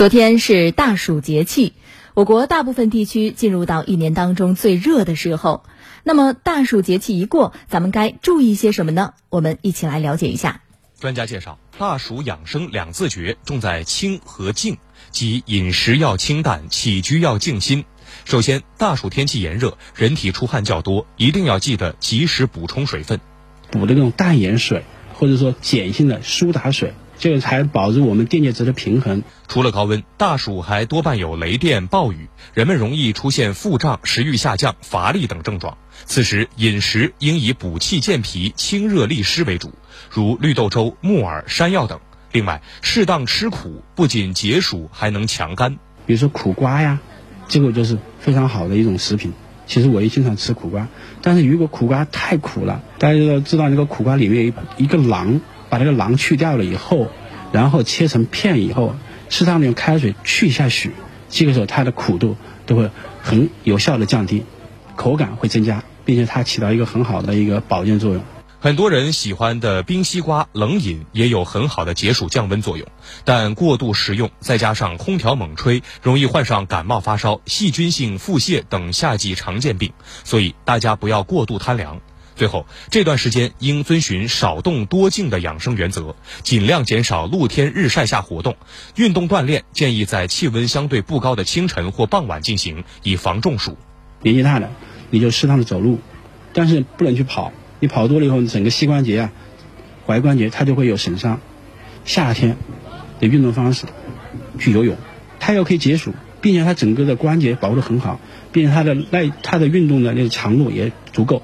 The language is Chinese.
昨天是大暑节气，我国大部分地区进入到一年当中最热的时候。那么大暑节气一过，咱们该注意些什么呢？我们一起来了解一下。专家介绍，大暑养生两字诀重在清和静，即饮食要清淡，起居要静心。首先，大暑天气炎热，人体出汗较多，一定要记得及时补充水分，补的那种淡盐水，或者说碱性的苏打水。这个才保持我们电解质的平衡。除了高温，大暑还多伴有雷电、暴雨，人们容易出现腹胀、食欲下降、乏力等症状。此时饮食应以补气健脾、清热利湿为主，如绿豆粥、木耳、山药等。另外，适当吃苦，不仅解暑，还能强肝。比如说苦瓜呀，这个就是非常好的一种食品。其实我也经常吃苦瓜，但是如果苦瓜太苦了，大家都知道那个苦瓜里面有一个囊。把那个囊去掉了以后，然后切成片以后，适当的用开水去一下血，这个时候它的苦度都会很有效的降低，口感会增加，并且它起到一个很好的一个保健作用。很多人喜欢的冰西瓜冷饮也有很好的解暑降温作用，但过度食用再加上空调猛吹，容易患上感冒发烧、细菌性腹泻等夏季常见病，所以大家不要过度贪凉。最后，这段时间应遵循少动多静的养生原则，尽量减少露天日晒下活动。运动锻炼建议在气温相对不高的清晨或傍晚进行，以防中暑。年纪大的，你就适当的走路，但是不能去跑。你跑多了以后，整个膝关节啊、踝关节它就会有损伤。夏天的运动方式，去游泳，它又可以解暑，并且它整个的关节保护的很好，并且它的耐它的运动的那个强度也足够。